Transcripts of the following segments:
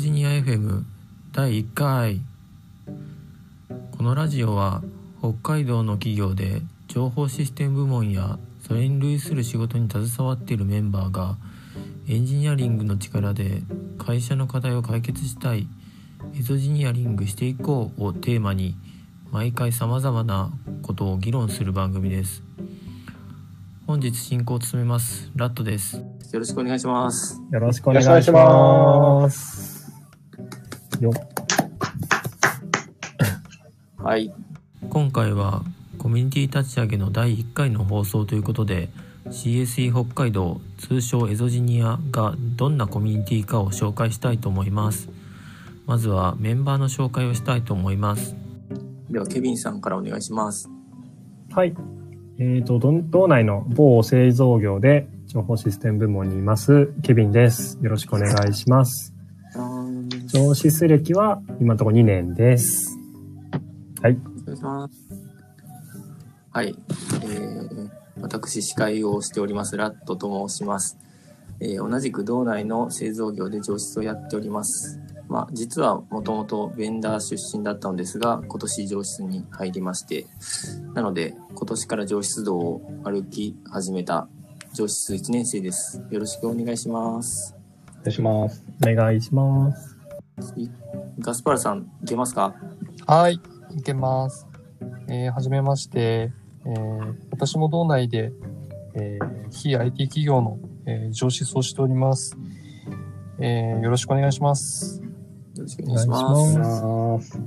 ジニア FM 第1回。このラジオは北海道の企業で情報システム部門やそれに類する仕事に携わっているメンバーがエンジニアリングの力で会社の課題を解決したいエゾジニアリングしていこうをテーマに毎回様々なことを議論する番組です。本日進行を務めますラットです。よろしくお願いします。よろしくお願いします。よはい今回はコミュニティ立ち上げの第1回の放送ということで CSE 北海道通称エゾジニアがどんなコミュニティかを紹介したいと思いますまずはメンバーの紹介をしたいと思いますではケビンさんからお願いしますはい。えっ、と、ど道内の某製造業で情報システム部門にいます、ケビンです。よろしくお願いします。上司数歴は今のところ2年です。はい。お願いします。はい、えー、私司会をしておりますラットと申します。えー同じく道内の製造業で上司をやっております。まあ、実はもともとベンダー出身だったのですが、今年上司に入りまして、なので今年から上司道を歩き始めた上司1年生です。よろしくお願いします。お願いします。お願いします。いガスパルさん、いけますか？はい、いけます。えーはじめまして、えー私も道内で、えー非 IT 企業の、えー上司をしております、えーよろしくお願いします。よろしくお願いします。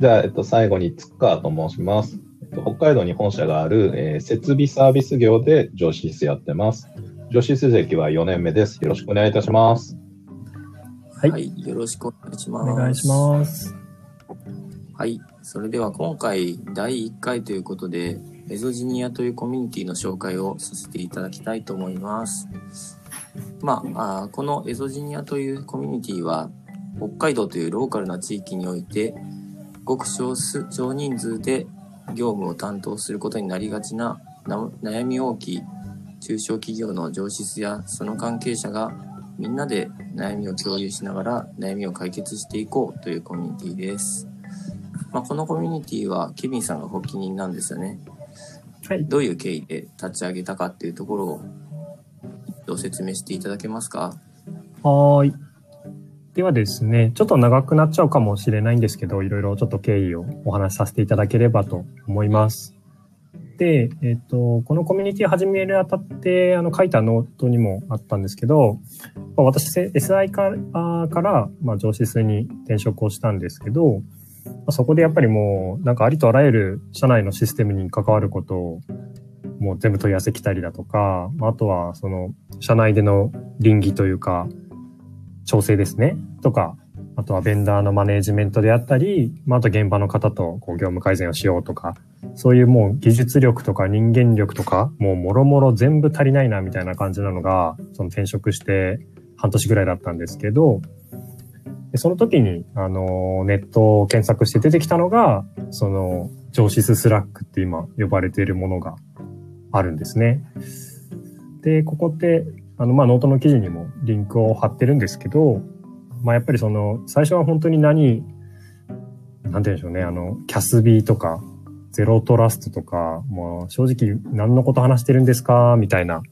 じゃあ、えっと、最後に、つっかーと申します。えっと、北海道に本社がある、えー設備サービス業で上司室やってます。上司室歴は4年目です。よろしくお願いいたします。はいはい、よろしくお願いします。お願いします。はい。それでは今回第1回ということで、エゾジニアというコミュニティの紹介をさせていただきたいと思います。まあ、あーこのエゾジニアというコミュニティは、北海道というローカルな地域において、ごく少数少人数で業務を担当することになりがちなな悩み大きい中小企業の上司やその関係者がみんなで悩みを共有しながら悩みを解決していこうというコミュニティです。まあ、このコミュニティはケビンさんが発起人なんですよね。はい。どういう経緯で立ち上げたかっていうところをどう説明していただけますか？はーい。ではですね、ちょっと長くなっちゃうかもしれないんですけど、いろいろちょっと経緯をお話しさせていただければと思います。で、えっ、と、このコミュニティ始めるあたって、あの、書いたノートにもあったんですけど、まあ私、SI から、から、まあ、情シスに転職をしたんですけど、まあそこでやっぱりもう、なんかありとあらゆる社内のシステムに関わることを、もう全部問い合わせ来たりだとか、まああとは、その、社内での稟議というか、調整ですね。とか、あとはベンダーのマネージメントであったり、まあ、あと現場の方とこう業務改善をしようとか、そういうもう技術力とか人間力とか、もうもろもろ全部足りないなみたいな感じなのが、その転職して半年ぐらいだったんですけど、でその時に、あの、ネットを検索して出てきたのが、その、情シススラックって今呼ばれているものがあるんですね。で、ここって、あの、まあ、ノートの記事にもリンクを貼ってるんですけど、まあ、やっぱりその、最初は本当に何、なんて言うんでしょうね、あの、キャスビーとか、ゼロトラストとか、もう正直何のこと話してるんですかみたいな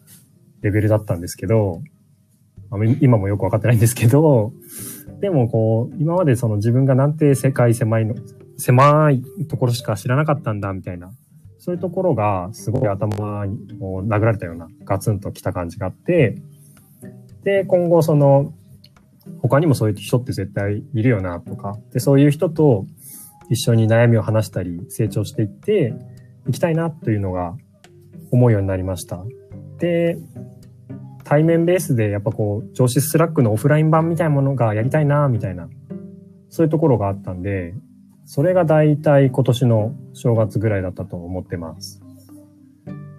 レベルだったんですけど、今もよくわかってないんですけど、でもこう、今までその自分がなんて世界狭いの、狭いところしか知らなかったんだ、みたいな。そういうところがすごい頭にこう殴られたようなガツンときた感じがあって、で、今後その、他にもそういう人って絶対いるよなとか、で、そういう人と一緒に悩みを話したり成長していっていきたいなというのが思うようになりました。で、対面ベースでやっぱこう、情シススラックのオフライン版みたいなものがやりたいなみたいな、そういうところがあったんで、それが大体今年の正月ぐらいだったと思ってます。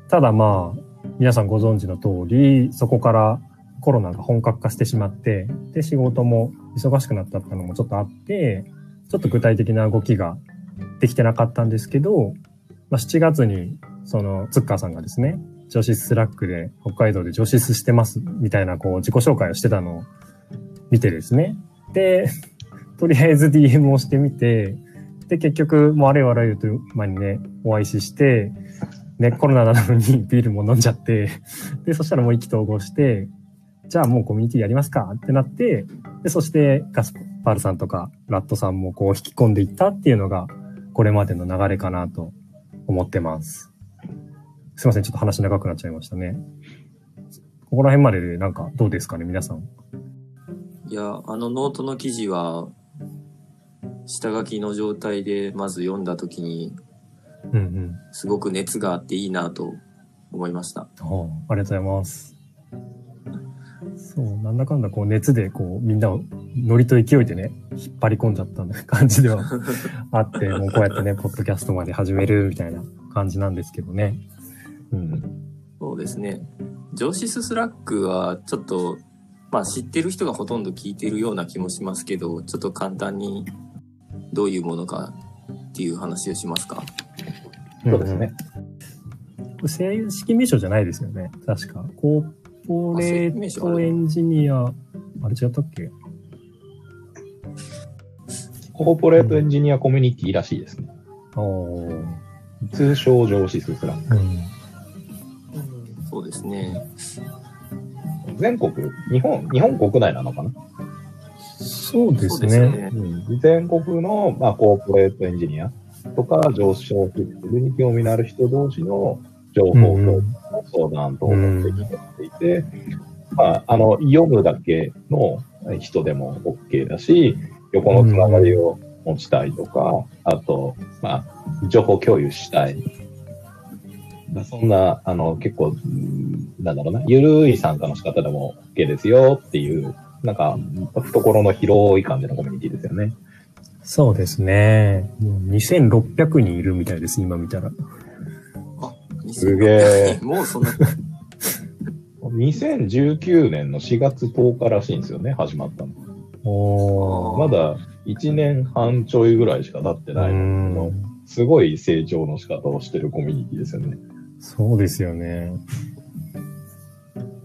ただまあ、皆さんご存知の通り、そこからコロナが本格化してしまって、で、仕事も忙しくなったってのもちょっとあって、ちょっと具体的な動きができてなかったんですけど、まあ、7月に、その、ツッカーさんがですね、情シススラックで北海道で情シスしてますみたいなこう自己紹介をしてたのを見てですね。で、とりあえず DM をしてみて、で、結局、もうあれよあれよという間にね、お会いしして、ね、コロナなのにビールも飲んじゃって、で、そしたらもう意気投合して、じゃあもうコミュニティやりますかってなって、で、そしてガスパールさんとかラットさんもこう引き込んでいったっていうのが、これまでの流れかなと思ってます。すいません、ちょっと話長くなっちゃいましたね。ここら辺まででなんかどうですかね、皆さん。いや、あのノートの記事は、下書きの状態でまず読んだ時に、うんうん。すごく熱があっていいなと思いました。おありがとうございます。そう、なんだかんだこう熱でこうみんなをノリと勢いでね、引っ張り込んじゃった感じでは あって、もうこうやってね、ポッドキャストまで始めるみたいな感じなんですけどね。うん。そうですね。ジョーシススラックはちょっと、まあ知ってる人がほとんど聞いてるような気もしますけど、ちょっと簡単にどういうものかっていう話をしますか？そうですね。うん。正式名称じゃないですよね。確か。コーポレートエンジニア、あれ違ったっけ？コーポレートエンジニアコミュニティらしいですね。おー通称情シススラック。うん。そうですね。全国、日本、日本国内なのかな、そうですそうですね。ね。うん、全国の、まあ、コーポレートエンジニアとか上昇システムに興味のある人同士の情報うん共有の相談等を目的にやっていて、まあ、あの、読むだけの人でも OK だし、横のつながりを持ちたいとか、あと、まあ、情報共有したい。そんな、あの、結構、なんだろうな、ゆるい参加の仕方でも OK ですよっていう、なんか、懐の広い感じのコミュニティですよね。そうですね。もう2600人いるみたいです、今見たら。あ、すげえ もうそんな、2019年の4月10日らしいんですよね、始まったの。おー。まだ1年半ちょいぐらいしか経ってないうんのすごい成長の仕方をしてるコミュニティですよね。そうですよね。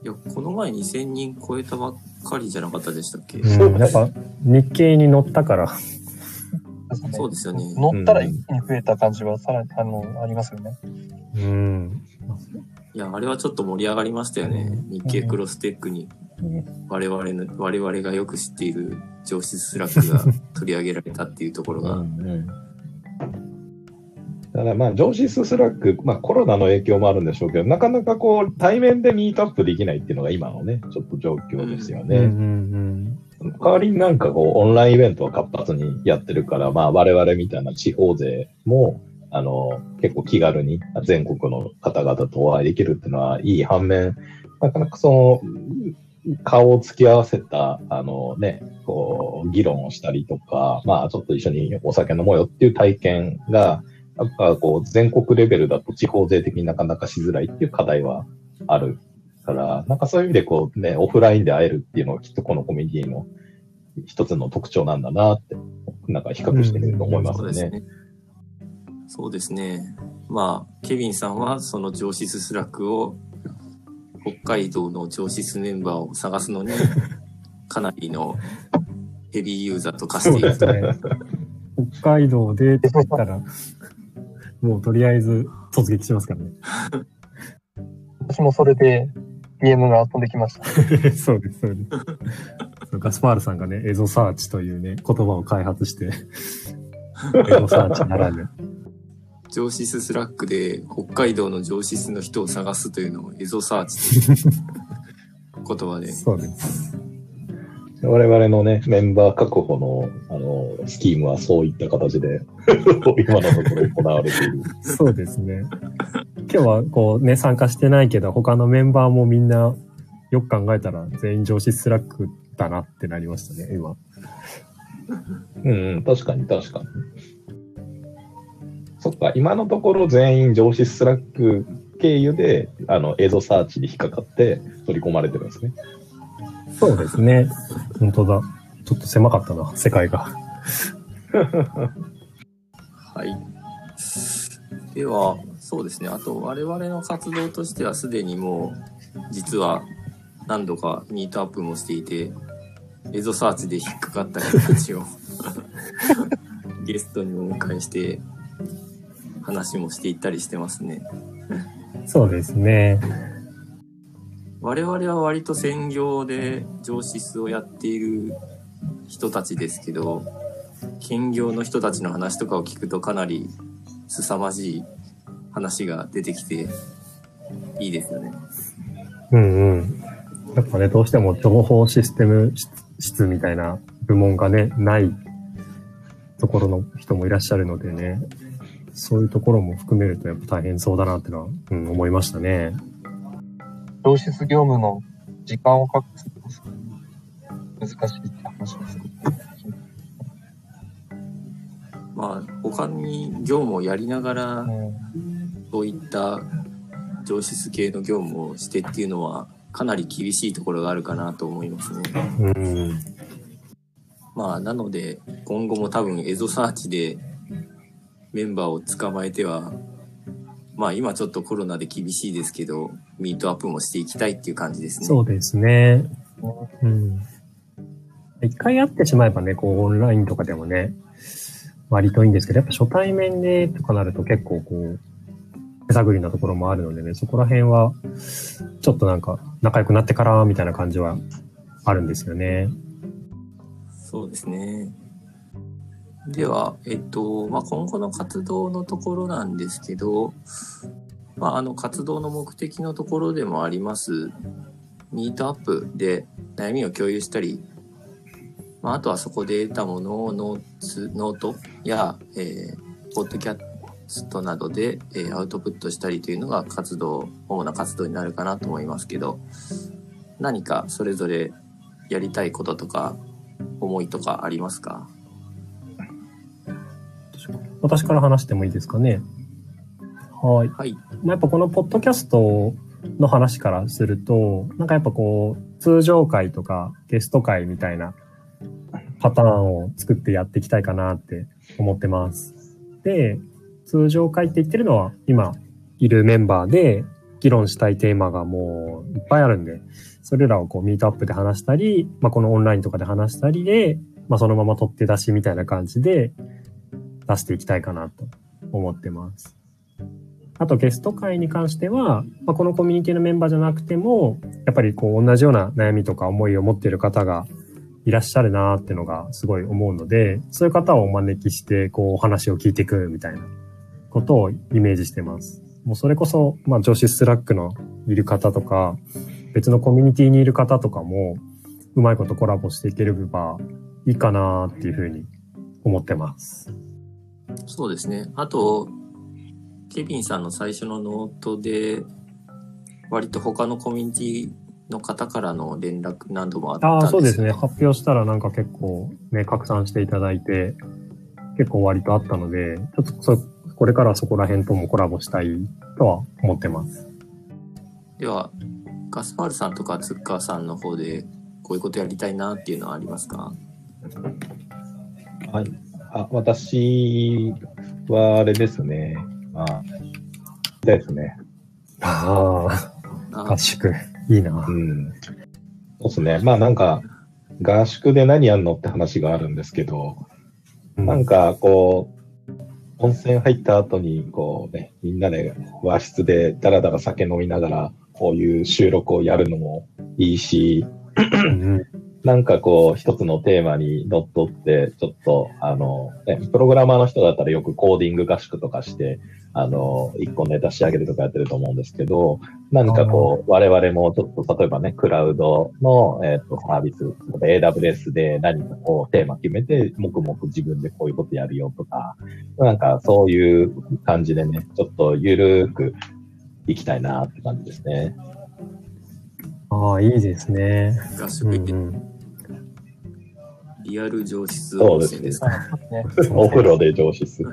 いや、この前2000人超えたばっかりじゃなかったでしたっけ、うん、やっぱ日経に載ったから。そうですよね。載ったら一気に増えた感じはさらに、あの、ありますよね。うん。いや、あれはちょっと盛り上がりましたよね。日経クロステックに。我々の、我々がよく知っている情シススラックが 取り上げられたっていうところが、ただまあ、情シススラック、まあコロナの影響もあるんでしょうけど、なかなかこう、対面でミートアップできないっていうのが今のね、ちょっと状況ですようんうんね。代わりになんかこう、オンラインイベントを活発にやってるから、まあ我々みたいな地方勢も、あの、結構気軽に全国の方々とお会いできるっていうのはいい反面、なかなかその、顔を突き合わせた、あのね、こう、議論をしたりとか、まあちょっと一緒にお酒飲もうよっていう体験が、やっぱこう、全国レベルだと地方税的になかなかしづらいっていう課題はあるから、なんかそういう意味でこうね、オフラインで会えるっていうのはきっとこのコミュニティの一つの特徴なんだなって、なんか比較してみると思いますね。そうですね。そうですね。まあ、ケビンさんはその情シススラックを北海道の情シスメンバーを探すのに、かなりのヘビーユーザーと化している。ですね。北海道でって言ったら、もうとりあえず突撃しますからね。私もそれで DM が飛んできました。そうです、そうです。そうガスパールさんがね、エゾサーチというね、言葉を開発して、エゾサーチならぬ。情シス Slack で北海道の情シスの人を探すというのをエゾサーチという言葉で。そうです。我々のね、メンバー確保の、あの、スキームはそういった形で、今のところ行われている。そうですね。今日はこうね、参加してないけど、他のメンバーもみんな、よく考えたら全員情シス Slack だなってなりましたね、今。うんうん、確かに確かに。そっか、今のところ全員情シス Slack 経由で、あの、エゾサーチに引っかかって取り込まれてるんですね。そうですね。本当だ。ちょっと狭かったな、世界が。はい。では、そうですね。あと、我々の活動としてはすでにもう、実は何度かミートアップもしていて、エゾサーチで引っかかった人たちを ゲストにお迎えして話もしていったりしてますね。そうですね。我々は割と専業で上司をやっている人たちですけど、兼業の人たちの話とかを聞くとかなり凄まじい話が出てきていいですよね。うんうん。やっぱね、どうしても情報システム室みたいな部門がね、ないところの人もいらっしゃるのでね、そういうところも含めるとやっぱ大変そうだなってのは、うん、思いましたね。上質業務の時間を確保すること難しいって話です。まあ、他に業務をやりながら、うんそういった上質系の業務をしてっていうのは、かなり厳しいところがあるかなと思いますね。うん。まあ、なので、今後も多分エゾサーチでメンバーを捕まえては、まあ今ちょっとコロナで厳しいですけど、ミートアップもしていきたいっていう感じですね。そうですね。うん。一回会ってしまえばね、こうオンラインとかでもね、割といいんですけど、やっぱ初対面でとかなると結構こう、手探りなところもあるのでね、そこら辺は、ちょっとなんか仲良くなってからみたいな感じはあるんですよね。そうですね。では、えっと、まあ、今後の活動のところなんですけど、まあ、あの、活動の目的のところでもあります、ミートアップで悩みを共有したり、まあ、あとはそこで得たものをノーツノートや、えー、ポッドキャストなどで、えーアウトプットしたりというのが活動、主な活動になるかなと思いますけど、何かそれぞれやりたいこととか、思いとかありますか？私から話してもいいですかね。はい。はい。まあ、やっぱこのポッドキャストの話からすると、なんかやっぱこう、通常会とかゲスト会みたいなパターンを作ってやっていきたいかなって思ってます。で、通常会って言ってるのは今いるメンバーで議論したいテーマがもういっぱいあるんで、それらをこうミートアップで話したり、まあ、このオンラインとかで話したりで、まあ、そのまま取って出しみたいな感じで出していきたいかなと思ってます。あとゲスト会に関しては、まあ、このコミュニティのメンバーじゃなくても、やっぱりこう同じような悩みとか思いを持っている方がいらっしゃるなってのがすごい思うので、そういう方をお招きして、こうお話を聞いていくみたいなことをイメージしてます。もうそれこそ、まあ女子スラックのいる方とか、別のコミュニティにいる方とかも、うまいことコラボしていければいいかなっていうふうに思ってます。そうですね。あと、ケビンさんの最初のノートで、割と他のコミュニティの方からの連絡何度もあったんああ、ですそうですね。よ発表したらなんか結構ね、拡散していただいて、結構割とあったので、ちょっとそ、これからそこら辺ともコラボしたいとは思ってます。では、ガスパールさんとかツッカーさんの方で、こういうことやりたいなっていうのはありますか？はい。あ、私はあれですね。まあ、ですね。ああ、あ合宿。いいなう。ん。そうですね。まあなんか、合宿で何やんのって話があるんですけど、なんかこう、温泉入った後に、こうね、みんなで和室でだらだら酒飲みながら、こういう収録をやるのもいいし、うんなんかこう、一つのテーマにのっとって、ちょっと、あの、ね、プログラマーの人だったらよくコーディング合宿とかして、あの、一個ネタ仕上げるとかやってると思うんですけど、何かこう、我々もちょっと、例えばね、クラウドの、えっ、と、サービス、AWS で何かこう、テーマ決めて、黙々自分でこういうことやるよとか、なんかそういう感じでね、ちょっとゆるーく行きたいなって感じですね。ああ、いいですね。う合宿行って、んうん、リアル上質温泉ですかね、お風呂で上質。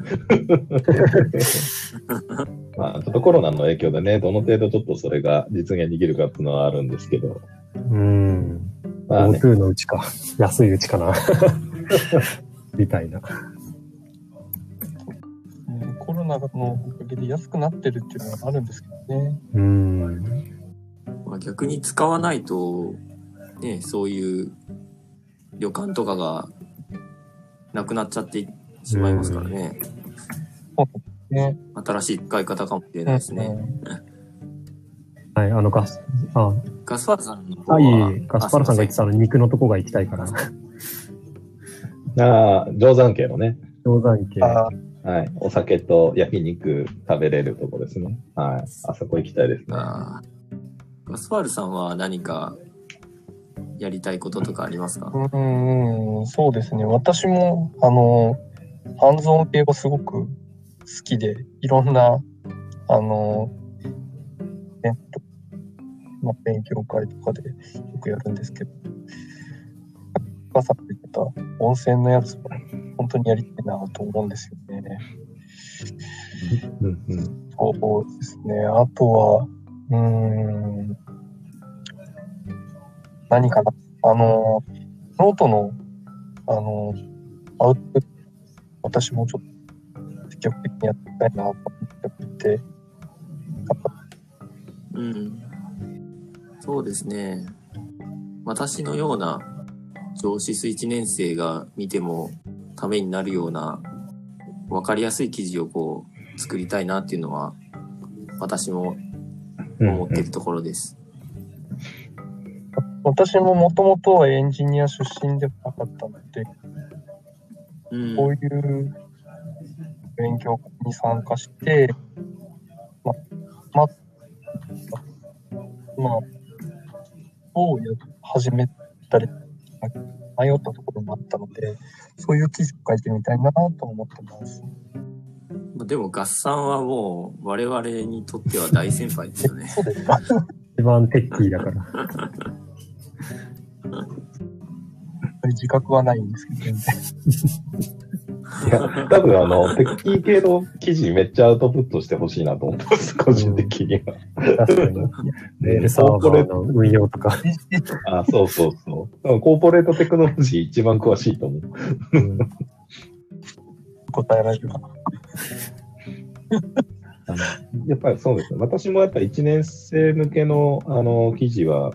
まあ、ちょっとコロナの影響でね、どの程度ちょっとそれが実現できるかっていうのはあるんですけど、うん。まあね、GoTo のうちか。安いうちかな。みたいな。うんコロナのおかげで安くなってるっていうのがあるんですけどね。うん。まあ、逆に使わないと、ね、そういう旅館とかがなくなっちゃってしまいますからね。ね。新しい使い方かもしれないですね。はい、あのガス、あ、ガスパールさんの方あ、いえは、いえ、ガスパルさんが言ってたの肉のとこが行きたいから。ああ、定山系のね。定山系。あはい。お酒と焼肉食べれるとこですね。はい。あそこ行きたいですね。ガスパールさんは何かやりたいこととかありますか？うん、うん、そうですね。私も、あの、ハンズオン系はすごく好きで、いろんな、あの、えっと、まあ、勉強会とかでよくやるんですけど、高さんが言ってた温泉のやつは本当にやりたいなと思うんですよね。うんうん。そうですね。あとは、うーん、何かな。あの、ノートの、あの、アウトプット、私もちょっと積極的にやってみたいなと思ってて、うん。そうですね。私のような上司数1年生が見てもためになるような分かりやすい記事をこう作りたいなっていうのは私も思ってるところです。私ももともとはエンジニア出身ではなかったので、うん。こういう勉強会に参加して、ま、ま、まあ、どうや始めたり、迷ったところもあったので、そういう記事を書いてみたいなと思ってます。でも合算はもう我々にとっては大先輩ですよね。そうですか。一番テッキーだから。自覚はないんですけど、全然。いや、多分あの、テッキー系の記事めっちゃアウトプットしてほしいなと思ってます、個人的には。確かに。メールサーバーの運用とか。あ、そうそうそう。コーポレートテクノロジー一番詳しいと思う。うん答えられるかな。あのやっぱりそうですね。私もやっぱ1年生向けのあの記事は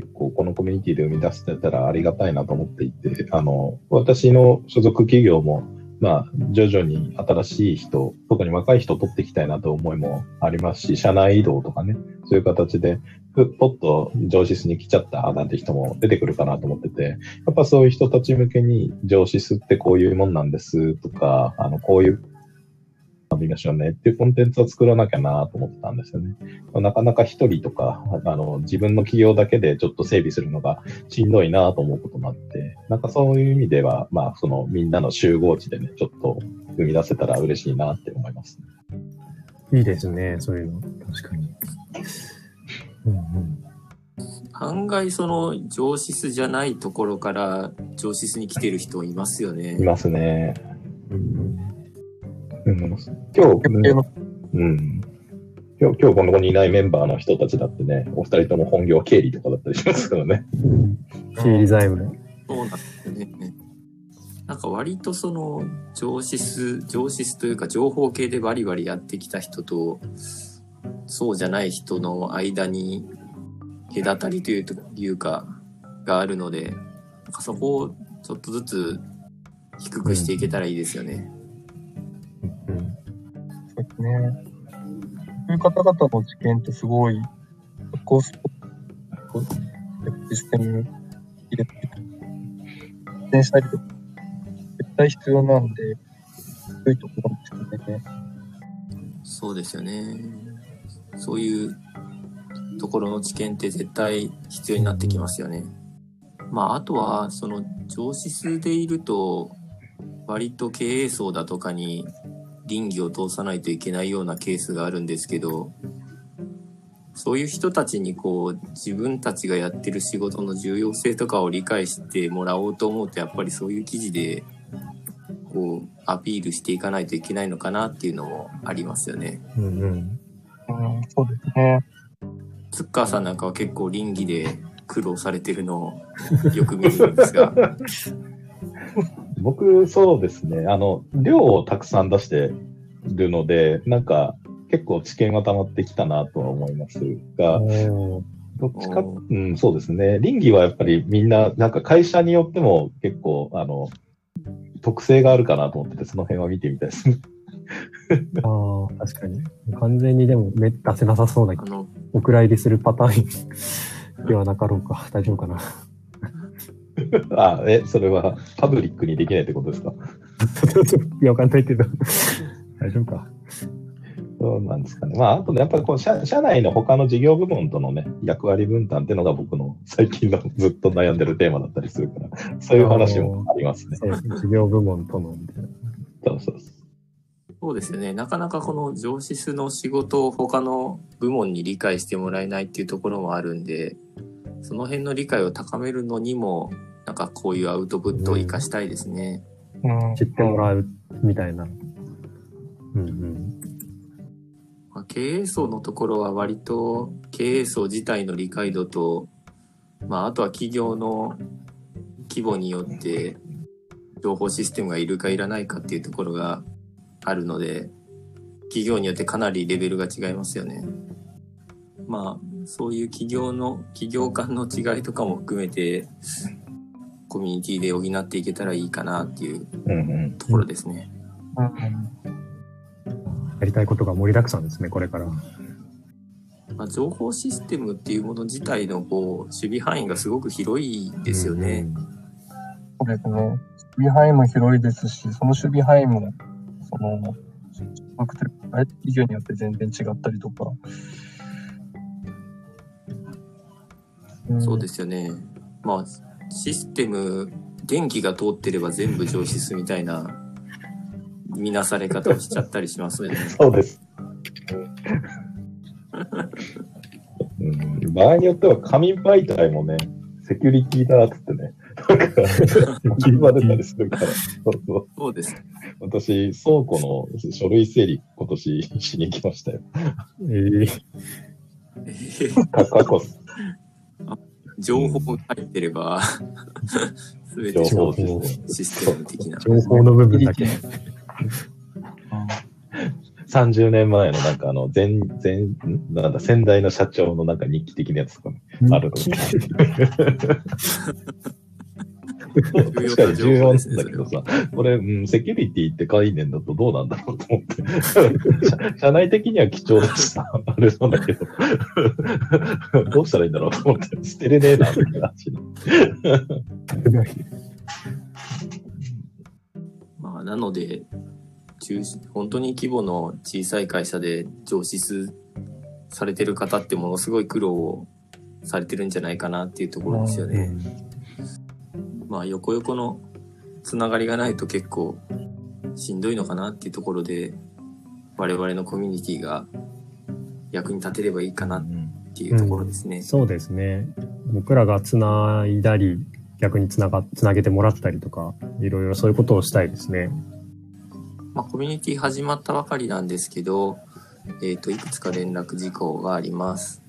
結構このコミュニティで生み出してたらありがたいなと思っていて、あの、私の所属企業も、まあ、徐々に新しい人、特に若い人を取っていきたいなという思いもありますし、社内移動とかね、そういう形で、ふポッと上司室に来ちゃったなんて人も出てくるかなと思ってて、やっぱそういう人たち向けに上司室ってこういうもんなんですとか、あの、こういうみましょうねっていうコンテンツを作らなきゃなと思ってたんですよね。なかなか一人とか、あの、自分の企業だけでちょっと整備するのがしんどいなと思うこともあって、なんかそういう意味では、まあ、そのみんなの集合地でね、ちょっと生み出せたら嬉しいなって思います、ね。いいですね、そういうの。確かに。うんうん案外その上司室じゃないところから上司室に来てる人いますよねい。ますね。うんうん、今日。今日、今日この子にいないメンバーの人たちだってね、お二人とも本業は経理とかだったりしますからね。うん経理財務。そうなんですよね。なんか割とその上司室、上司室というか情報系でバリバリやってきた人と、そうじゃない人の間に隔たりというというか、があるので、なんかそこをちょっとずつ低くしていけたらいいですよね。うんですね。そういう方々の知見ってすごい、コスト、システム入れて、実践したりとか、絶対必要なんで、そういうところですよね。そうですよね。そういうところの知見って絶対必要になってきますよね。まあ、あとは、その上司数でいると、割と経営層だとかに倫理を通さないといけないようなケースがあるんですけど、そういう人たちにこう、自分たちがやってる仕事の重要性とかを理解してもらおうと思うと、やっぱりそういう記事で、こう、アピールしていかないといけないのかなっていうのもありますよね。うんうんうん、そうですね。ツッカーさんなんかは結構倫理で苦労されてるのをよく見るんですが、僕、そうですね。あの、量をたくさん出してるので、なんか、結構知見は溜まってきたなとは思いますが、どっちか、うん、そうですね。倫理はやっぱりみんな、なんか会社によっても結構、あの、特性があるかなと思ってて、その辺は見てみたいですね。ああ、確かに。完全にでも目出せなさそうなあの、お蔵入りするパターンではなかろうか。大丈夫かな。あ、え、それはパブリックにできないってことですか？いや、わかんないけど。大丈夫か。そうなんですかね。まあ、あとね、やっぱりこう社、社内の他の事業部門とのね、役割分担っていうのが僕の最近のずっと悩んでるテーマだったりするから、そういう話もありますね。事業部門とのみたいな。そうそうそう。そうですよね。なかなかこの上司数の仕事を他の部門に理解してもらえないっていうところもあるんで、その辺の理解を高めるのにも、なんかこういうアウトプットを活かしたいですね。うん。知ってもらうみたいな。うんうん。まあ、経営層のところは割と経営層自体の理解度と、まあ、あとは企業の規模によって情報システムがいるかいらないかっていうところがあるので企業によってかなりレベルが違いますよね。まあそういう企業の企業間の違いとかも含めてコミュニティで補っていけたらいいかなっていう。ところですね。うんやりたいことが盛りだくさんですね、これから。まあ、情報システムっていうもの自体のこう守備範囲がすごく広いですよね。そうですね。守備範囲も広いですし、その守備範囲も、その、企業によって全然違ったりとか。そうですすよね。まあシステム電気が通ってれば全部上司すみたいな見なされ方をしちゃったりしますよね。そうです。うん、場合によっては紙媒体もね、セキュリティだっつってね、なんか、言われたりするから、そうそうそうです。私、倉庫の書類整理、今年しに行きましたよ。ええか過去、情報が入ってれば全て情報システム的な。情報の部分だけ。30年前のなんかあの、前、前、んなんだ、先代の社長のなんか日記的なやつとかね、あるので。確かに重要なんだけどさ、これ、うん、セキュリティって概念だとどうなんだろうと思って。社社内的には貴重だしさ、あれなんだけど、どうしたらいいんだろうと思って、捨てれねえな、って話。まあ、なので、中本当に規模の小さい会社で上司数されてる方ってものすごい苦労をされてるんじゃないかなっていうところですよね。まあ横横のつながりがないと結構しんどいのかなっていうところで我々のコミュニティが役に立てればいいかなっていうところですね。そうですね。僕らがつないだり、逆につなが、つなげてもらったりとか、いろいろそういうことをしたいですね。まあ、コミュニティ始まったばかりなんですけど、えっ、と、いくつか連絡事項があります。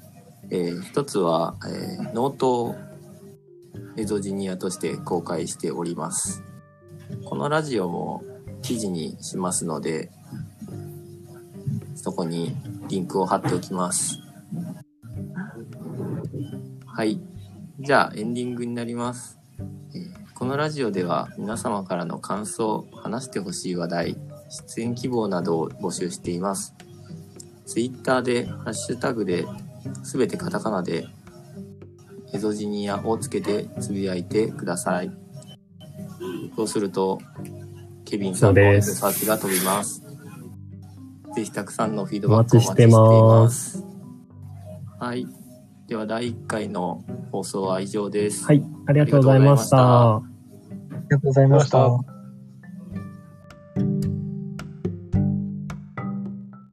えー一つは、えーノートをエゾジニアとして公開しております。このラジオも記事にしますので、そこにリンクを貼っておきます。はい。じゃあ、エンディングになります。このラジオでは皆様からの感想、話してほしい話題、出演希望などを募集しています。ツイッターでハッシュタグで、すべてカタカナで、ゾジニアをつけてつぶやいてください。そうすると、ケビンさんのそうですサーチが飛びます。ぜひたくさんのフィードバックをおお待ちしてます。はい。では、第1回の放送は以上です。はい、ありがとうございました。ありがとうございました。